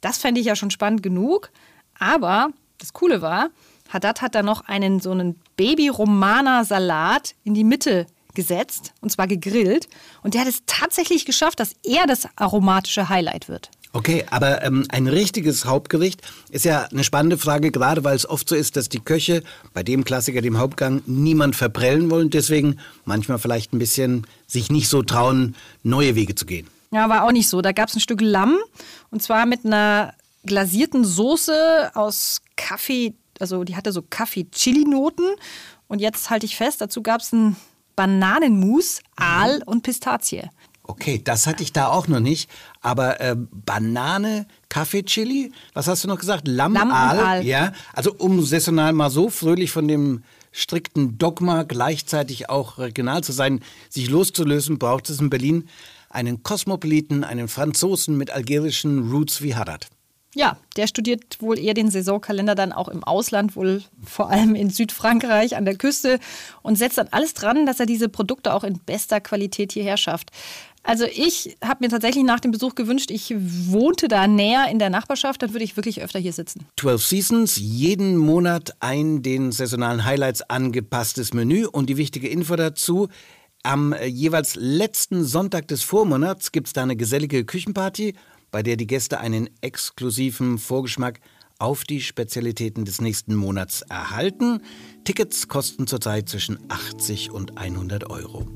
Das fände ich ja schon spannend genug. Aber das Coole war, Haddad hat da noch einen so einen Baby-Romana-Salat in die Mitte gesetzt und zwar gegrillt. Und der hat es tatsächlich geschafft, dass er das aromatische Highlight wird. Okay, aber ähm, ein richtiges Hauptgericht ist ja eine spannende Frage, gerade weil es oft so ist, dass die Köche bei dem Klassiker, dem Hauptgang, niemand verprellen wollen. Deswegen manchmal vielleicht ein bisschen sich nicht so trauen, neue Wege zu gehen. Ja, war auch nicht so. Da gab es ein Stück Lamm und zwar mit einer glasierten Soße aus Kaffee, also die hatte so Kaffee-Chili-Noten. Und jetzt halte ich fest, dazu gab es ein Bananenmus, Aal und Pistazie. Okay, das hatte ich da auch noch nicht. Aber äh, Banane, Kaffee-Chili, was hast du noch gesagt? Lamm, Lamm. Aal. Ja, also um saisonal mal so fröhlich von dem strikten Dogma gleichzeitig auch regional zu sein, sich loszulösen, braucht es in Berlin einen Kosmopoliten, einen Franzosen mit algerischen Roots wie Haddad. Ja, der studiert wohl eher den Saisonkalender dann auch im Ausland, wohl vor allem in Südfrankreich an der Küste und setzt dann alles dran, dass er diese Produkte auch in bester Qualität hierher schafft. Also ich habe mir tatsächlich nach dem Besuch gewünscht, ich wohnte da näher in der Nachbarschaft, dann würde ich wirklich öfter hier sitzen. 12 Seasons, jeden Monat ein den saisonalen Highlights angepasstes Menü und die wichtige Info dazu. Am äh, jeweils letzten Sonntag des Vormonats gibt es da eine gesellige Küchenparty, bei der die Gäste einen exklusiven Vorgeschmack auf die Spezialitäten des nächsten Monats erhalten. Tickets kosten zurzeit zwischen 80 und 100 Euro.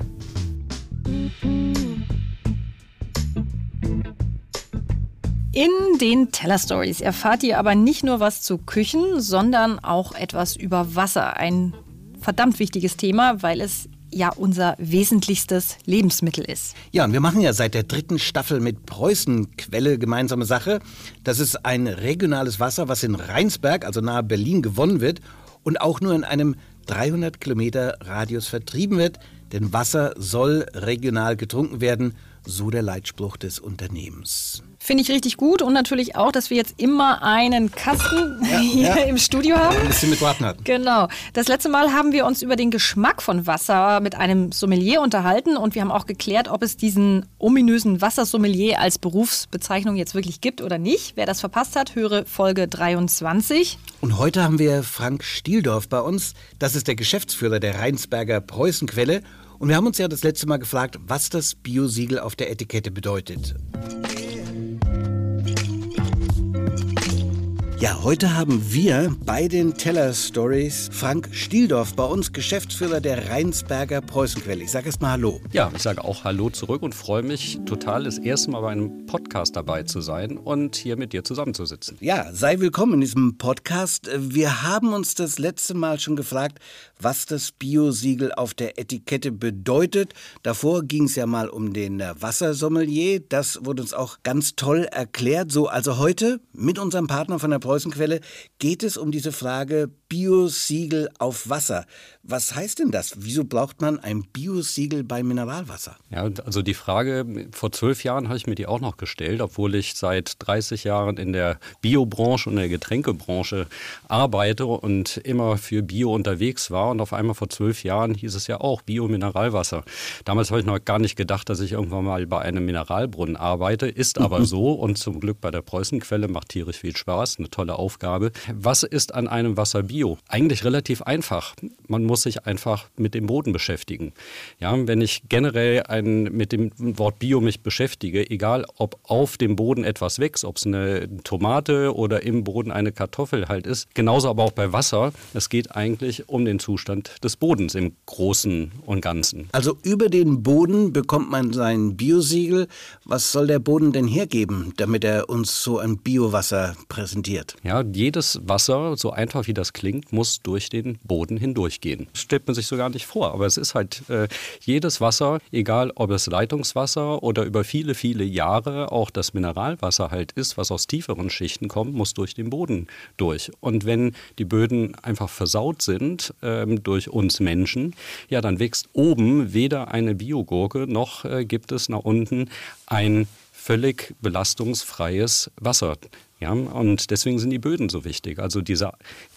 In den Teller Stories erfahrt ihr aber nicht nur was zu Küchen, sondern auch etwas über Wasser. Ein verdammt wichtiges Thema, weil es ja unser wesentlichstes Lebensmittel ist. Ja, und wir machen ja seit der dritten Staffel mit Preußenquelle gemeinsame Sache. Das ist ein regionales Wasser, was in Rheinsberg, also nahe Berlin, gewonnen wird und auch nur in einem 300 Kilometer Radius vertrieben wird. Denn Wasser soll regional getrunken werden, so der Leitspruch des Unternehmens. Finde ich richtig gut und natürlich auch, dass wir jetzt immer einen Kasten hier ja. im Studio haben. Ein bisschen mit warten hatten. Genau. Das letzte Mal haben wir uns über den Geschmack von Wasser mit einem Sommelier unterhalten und wir haben auch geklärt, ob es diesen ominösen Wassersommelier als Berufsbezeichnung jetzt wirklich gibt oder nicht. Wer das verpasst hat, höre Folge 23. Und heute haben wir Frank Stieldorf bei uns. Das ist der Geschäftsführer der Rheinsberger Preußenquelle. Und wir haben uns ja das letzte Mal gefragt, was das Biosiegel auf der Etikette bedeutet. Ja, heute haben wir bei den Teller Stories Frank Stieldorf bei uns, Geschäftsführer der Rheinsberger Preußenquelle. Ich sage erst mal Hallo. Ja, ich sage auch Hallo zurück und freue mich total, das erste Mal bei einem Podcast dabei zu sein und hier mit dir zusammenzusitzen. Ja, sei willkommen in diesem Podcast. Wir haben uns das letzte Mal schon gefragt, was das Biosiegel auf der Etikette bedeutet. Davor ging es ja mal um den Wassersommelier. Das wurde uns auch ganz toll erklärt. So, also heute mit unserem Partner von der Preußenquelle geht es um diese Frage Biosiegel auf Wasser. Was heißt denn das? Wieso braucht man ein Biosiegel bei Mineralwasser? Ja, also die Frage, vor zwölf Jahren habe ich mir die auch noch gestellt, obwohl ich seit 30 Jahren in der Biobranche und der Getränkebranche arbeite und immer für Bio unterwegs war. Und auf einmal vor zwölf Jahren hieß es ja auch Bio-Mineralwasser. Damals habe ich noch gar nicht gedacht, dass ich irgendwann mal bei einem Mineralbrunnen arbeite. Ist aber so und zum Glück bei der Preußenquelle macht tierisch viel Spaß. Eine tolle Aufgabe. Was ist an einem Wasser Bio? Eigentlich relativ einfach. Man muss sich einfach mit dem Boden beschäftigen. Ja, wenn ich generell ein, mit dem Wort Bio mich beschäftige, egal ob auf dem Boden etwas wächst, ob es eine Tomate oder im Boden eine Kartoffel halt ist, genauso aber auch bei Wasser. Es geht eigentlich um den Zustand des Bodens im Großen und Ganzen. Also über den Boden bekommt man sein Biosiegel. Was soll der Boden denn hergeben, damit er uns so ein Biowasser präsentiert? Ja, jedes Wasser, so einfach wie das klingt, muss durch den Boden hindurchgehen. Das stellt man sich so gar nicht vor, aber es ist halt äh, jedes Wasser, egal ob es Leitungswasser oder über viele, viele Jahre auch das Mineralwasser halt ist, was aus tieferen Schichten kommt, muss durch den Boden durch. Und wenn die Böden einfach versaut sind ähm, durch uns Menschen, ja, dann wächst oben weder eine Biogurke noch äh, gibt es nach unten ein völlig belastungsfreies Wasser. Ja, und deswegen sind die Böden so wichtig. Also diese,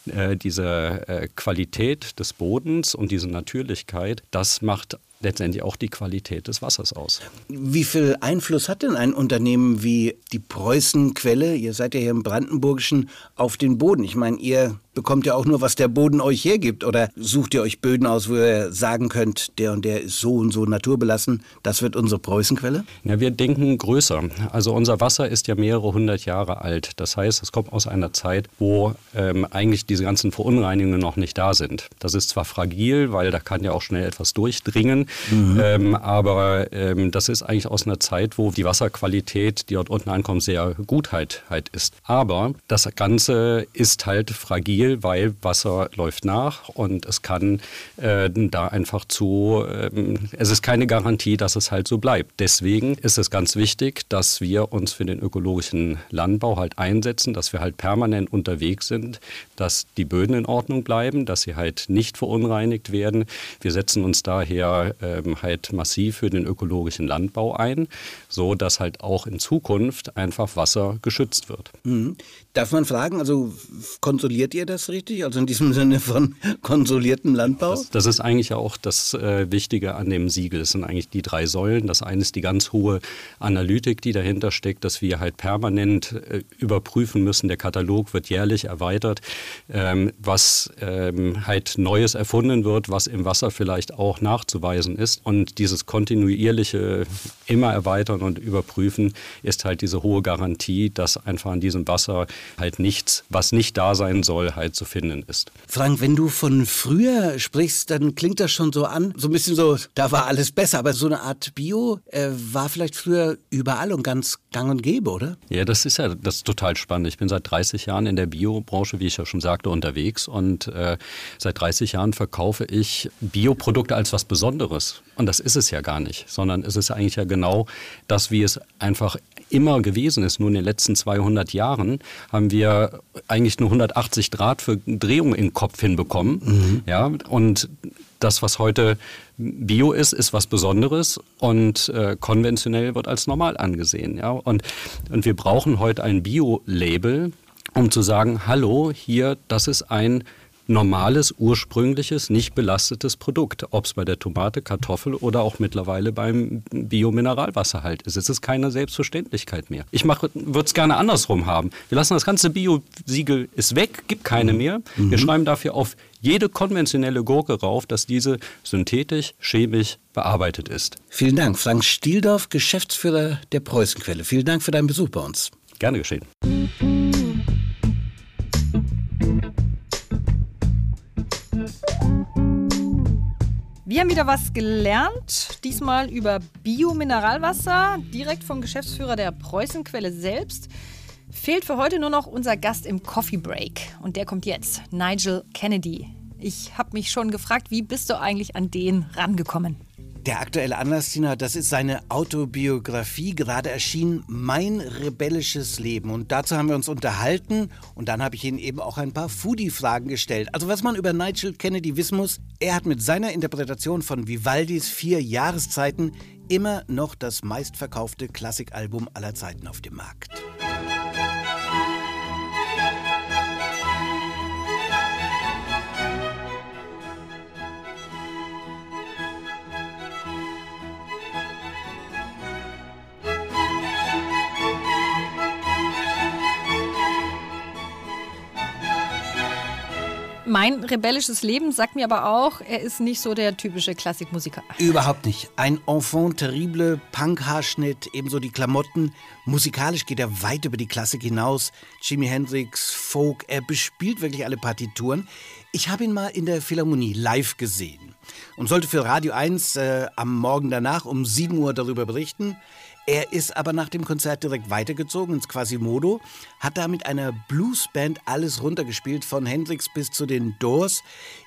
äh, diese äh, Qualität des Bodens und diese Natürlichkeit, das macht letztendlich auch die Qualität des Wassers aus. Wie viel Einfluss hat denn ein Unternehmen wie die Preußenquelle, ihr seid ja hier im Brandenburgischen, auf den Boden? Ich meine, ihr bekommt ihr auch nur, was der Boden euch hergibt? Oder sucht ihr euch Böden aus, wo ihr sagen könnt, der und der ist so und so naturbelassen, das wird unsere Preußenquelle? Ja, wir denken größer. Also unser Wasser ist ja mehrere hundert Jahre alt. Das heißt, es kommt aus einer Zeit, wo ähm, eigentlich diese ganzen Verunreinigungen noch nicht da sind. Das ist zwar fragil, weil da kann ja auch schnell etwas durchdringen, mhm. ähm, aber ähm, das ist eigentlich aus einer Zeit, wo die Wasserqualität, die dort unten ankommt, sehr gut halt, halt ist. Aber das Ganze ist halt fragil, weil Wasser läuft nach und es kann äh, da einfach zu, äh, es ist keine Garantie, dass es halt so bleibt. Deswegen ist es ganz wichtig, dass wir uns für den ökologischen Landbau halt einsetzen, dass wir halt permanent unterwegs sind, dass die Böden in Ordnung bleiben, dass sie halt nicht verunreinigt werden. Wir setzen uns daher ähm, halt massiv für den ökologischen Landbau ein, so dass halt auch in Zukunft einfach Wasser geschützt wird. Mhm. Darf man fragen, also konsoliert ihr das richtig? Also in diesem Sinne von konsoliertem Landbau? Das, das ist eigentlich auch das äh, Wichtige an dem Siegel. Es sind eigentlich die drei Säulen. Das eine ist die ganz hohe Analytik, die dahinter steckt, dass wir halt permanent äh, überprüfen müssen. Der Katalog wird jährlich erweitert, ähm, was ähm, halt Neues erfunden wird, was im Wasser vielleicht auch nachzuweisen ist. Und dieses kontinuierliche immer erweitern und überprüfen ist halt diese hohe Garantie, dass einfach an diesem Wasser halt nichts, was nicht da sein soll, halt zu finden ist. Frank, wenn du von früher sprichst, dann klingt das schon so an, so ein bisschen so, da war alles besser, aber so eine Art Bio äh, war vielleicht früher überall und ganz gang und gäbe, oder? Ja, das ist ja das ist total spannend. Ich bin seit 30 Jahren in der Biobranche, wie ich ja schon sagte, unterwegs und äh, seit 30 Jahren verkaufe ich Bioprodukte als was Besonderes. Und das ist es ja gar nicht, sondern es ist eigentlich ja genau das, wie es einfach immer gewesen ist. Nur in den letzten 200 Jahren haben wir eigentlich nur 180 Grad für Drehung im Kopf hinbekommen. Mhm. Ja, und das, was heute Bio ist, ist was Besonderes und äh, konventionell wird als normal angesehen. Ja? Und, und wir brauchen heute ein Bio-Label, um zu sagen, hallo, hier, das ist ein normales, ursprüngliches, nicht belastetes Produkt. Ob es bei der Tomate, Kartoffel oder auch mittlerweile beim Biomineralwasser halt ist. Es ist keine Selbstverständlichkeit mehr. Ich würde es gerne andersrum haben. Wir lassen das ganze Bio-Siegel ist weg, gibt keine mhm. mehr. Wir mhm. schreiben dafür auf jede konventionelle Gurke rauf, dass diese synthetisch, chemisch bearbeitet ist. Vielen Dank, Frank Stieldorf, Geschäftsführer der Preußenquelle. Vielen Dank für deinen Besuch bei uns. Gerne geschehen. Wir haben wieder was gelernt, diesmal über Biomineralwasser, direkt vom Geschäftsführer der Preußenquelle selbst. Fehlt für heute nur noch unser Gast im Coffee Break und der kommt jetzt, Nigel Kennedy. Ich habe mich schon gefragt, wie bist du eigentlich an den rangekommen? Der aktuelle Anlass, Tina, das ist seine Autobiografie, gerade erschienen, Mein rebellisches Leben. Und dazu haben wir uns unterhalten und dann habe ich Ihnen eben auch ein paar Foodie-Fragen gestellt. Also was man über Nigel Kennedy wissen muss, er hat mit seiner Interpretation von Vivaldis Vier Jahreszeiten immer noch das meistverkaufte Klassikalbum aller Zeiten auf dem Markt. Mein rebellisches Leben sagt mir aber auch, er ist nicht so der typische Klassikmusiker. Überhaupt nicht. Ein Enfant terrible, Punk-Haarschnitt, ebenso die Klamotten. Musikalisch geht er weit über die Klassik hinaus. Jimi Hendrix, Folk, er bespielt wirklich alle Partituren. Ich habe ihn mal in der Philharmonie live gesehen und sollte für Radio 1 äh, am Morgen danach um 7 Uhr darüber berichten. Er ist aber nach dem Konzert direkt weitergezogen ins Quasimodo, hat da mit einer Bluesband alles runtergespielt, von Hendrix bis zu den Doors.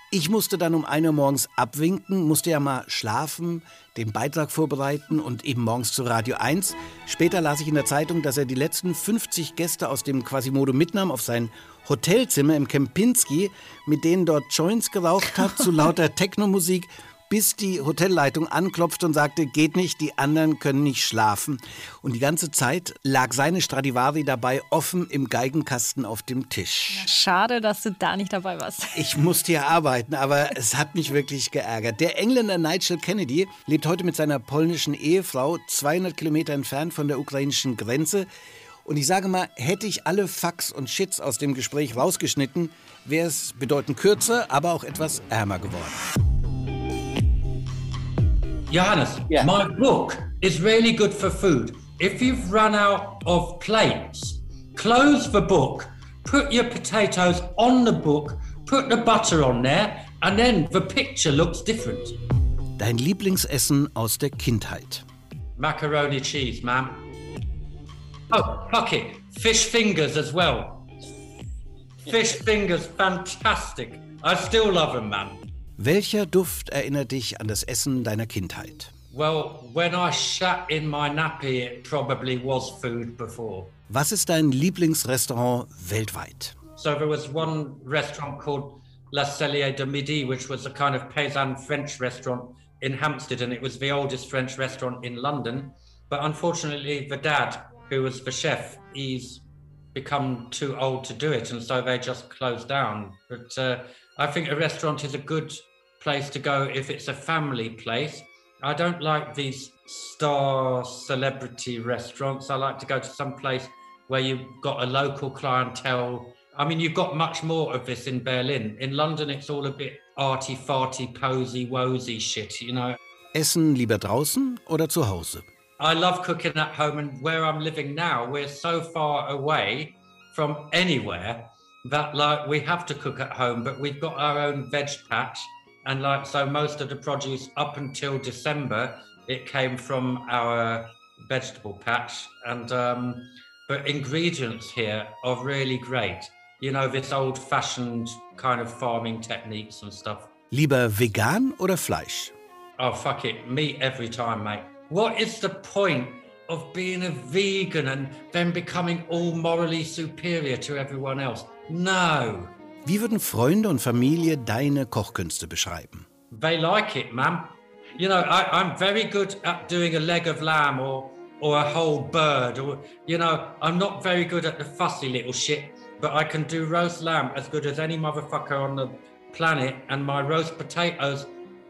Ich musste dann um 1 Uhr morgens abwinken, musste ja mal schlafen, den Beitrag vorbereiten und eben morgens zu Radio 1. Später las ich in der Zeitung, dass er die letzten 50 Gäste aus dem Quasimodo mitnahm auf sein Hotelzimmer im Kempinski, mit denen dort Joints geraucht hat zu lauter Technomusik bis die Hotelleitung anklopfte und sagte, geht nicht, die anderen können nicht schlafen. Und die ganze Zeit lag seine Stradivari dabei offen im Geigenkasten auf dem Tisch. Schade, dass du da nicht dabei warst. Ich musste hier arbeiten, aber es hat mich wirklich geärgert. Der Engländer Nigel Kennedy lebt heute mit seiner polnischen Ehefrau 200 Kilometer entfernt von der ukrainischen Grenze. Und ich sage mal, hätte ich alle Fax und Shits aus dem Gespräch rausgeschnitten, wäre es bedeutend kürzer, aber auch etwas ärmer geworden. Johannes, Yeah. my book is really good for food. If you've run out of plates, close the book, put your potatoes on the book, put the butter on there, and then the picture looks different. Dein Lieblingsessen aus der Kindheit. Macaroni cheese, ma'am. Oh, fuck it. Fish fingers as well. Fish fingers, fantastic. I still love them, man. Welcher Duft erinnert dich an das Essen deiner Kindheit? Well, when I shat in my nappy, it probably was food before. Was ist dein Lieblingsrestaurant weltweit? So there was one restaurant called La Cellier de Midi, which was a kind of paysan French restaurant in Hampstead, and it was the oldest French restaurant in London. But unfortunately, the dad, who was the chef, he's become too old to do it, and so they just closed down. But uh, I think a restaurant is a good place to go if it's a family place. I don't like these star celebrity restaurants. I like to go to some place where you've got a local clientele. I mean, you've got much more of this in Berlin. In London, it's all a bit arty farty, posy, wozy shit, you know. Essen lieber draußen oder zu Hause? I love cooking at home, and where I'm living now, we're so far away from anywhere that like we have to cook at home. But we've got our own veg patch, and like so, most of the produce up until December it came from our vegetable patch, and um, but ingredients here are really great. You know, this old-fashioned kind of farming techniques and stuff. Lieber vegan oder Fleisch? Oh, fuck it. Meat every time, mate. What is the point of being a vegan and then becoming all morally superior to everyone else? No. Wie würden Freunde und Familie deine Kochkünste beschreiben? They like it, man. You know, I, I'm very good at doing a leg of lamb or or a whole bird, or you know, I'm not very good at the fussy little shit, but I can do roast lamb as good as any motherfucker on the planet, and my roast potatoes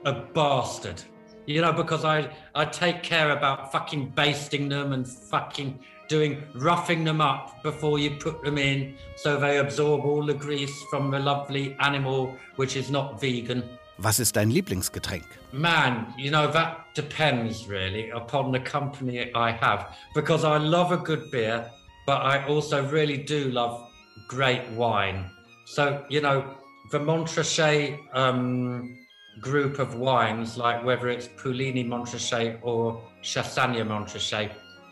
a bastard. You know, because I I take care about fucking basting them and fucking doing roughing them up before you put them in so they absorb all the grease from the lovely animal which is not vegan. Was ist dein Lieblingsgetränk? Man, you know, that depends really upon the company I have because I love a good beer, but I also really do love great wine. So, you know, the Montrachet um, group of wines, like whether it's Pullini Montrachet or Chassagna Montrachet,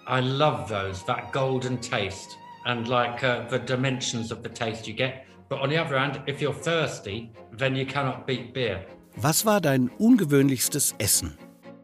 I love those, that golden taste and like uh, the dimensions of the taste you get. But on the other hand, if you're thirsty, then you cannot beat beer. Was war dein ungewöhnlichstes Essen?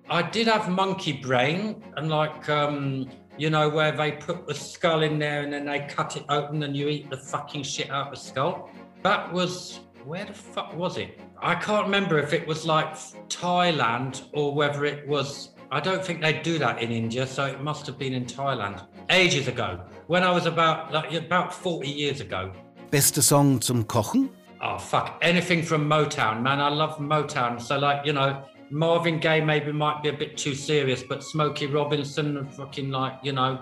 I did have monkey brain, and like, um, you know, where they put the skull in there and then they cut it open and you eat the fucking shit out of the skull. That was, where the fuck was it? I can't remember if it was like Thailand or whether it was, I don't think they do that in India, so it must have been in Thailand. Ages ago, when I was about, like, about 40 years ago. Beste Song zum Kochen? Oh fuck! Anything from Motown, man. I love Motown. So like you know, Marvin Gaye maybe might be a bit too serious, but Smokey Robinson, fucking like you know,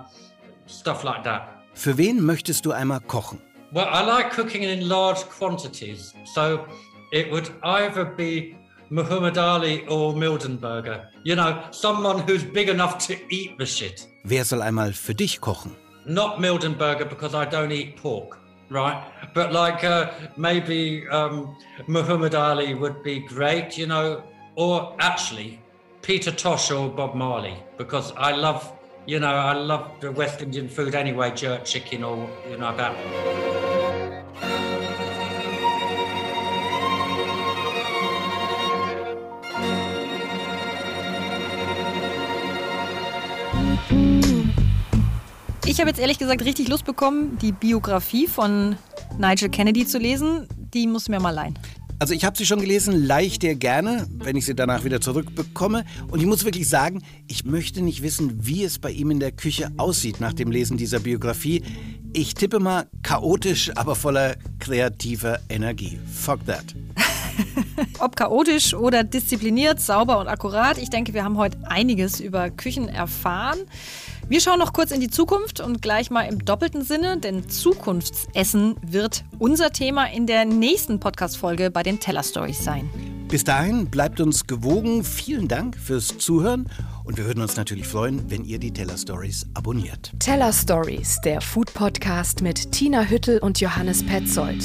stuff like that. Für wen möchtest du einmal kochen? Well, I like cooking in large quantities, so it would either be Muhammad Ali or Mildenberger. You know, someone who's big enough to eat the shit. Wer soll einmal für dich kochen? Not Mildenberger because I don't eat pork, right? But like uh, maybe um, Muhammad Ali would be great, you know, or actually Peter Tosh or Bob Marley because I love, you know, I love the West Indian food anyway, jerk chicken or you know that. Ich habe jetzt ehrlich gesagt richtig Lust bekommen, die Biografie von Nigel Kennedy zu lesen. Die muss mir mal leihen. Also ich habe sie schon gelesen, leicht dir gerne, wenn ich sie danach wieder zurückbekomme. Und ich muss wirklich sagen, ich möchte nicht wissen, wie es bei ihm in der Küche aussieht nach dem Lesen dieser Biografie. Ich tippe mal chaotisch, aber voller kreativer Energie. Fuck that. Ob chaotisch oder diszipliniert, sauber und akkurat, ich denke, wir haben heute einiges über Küchen erfahren. Wir schauen noch kurz in die Zukunft und gleich mal im doppelten Sinne, denn Zukunftsessen wird unser Thema in der nächsten Podcast-Folge bei den Teller Stories sein. Bis dahin bleibt uns gewogen. Vielen Dank fürs Zuhören und wir würden uns natürlich freuen, wenn ihr die Teller Stories abonniert. Teller Stories, der Food Podcast mit Tina Hüttel und Johannes Petzold.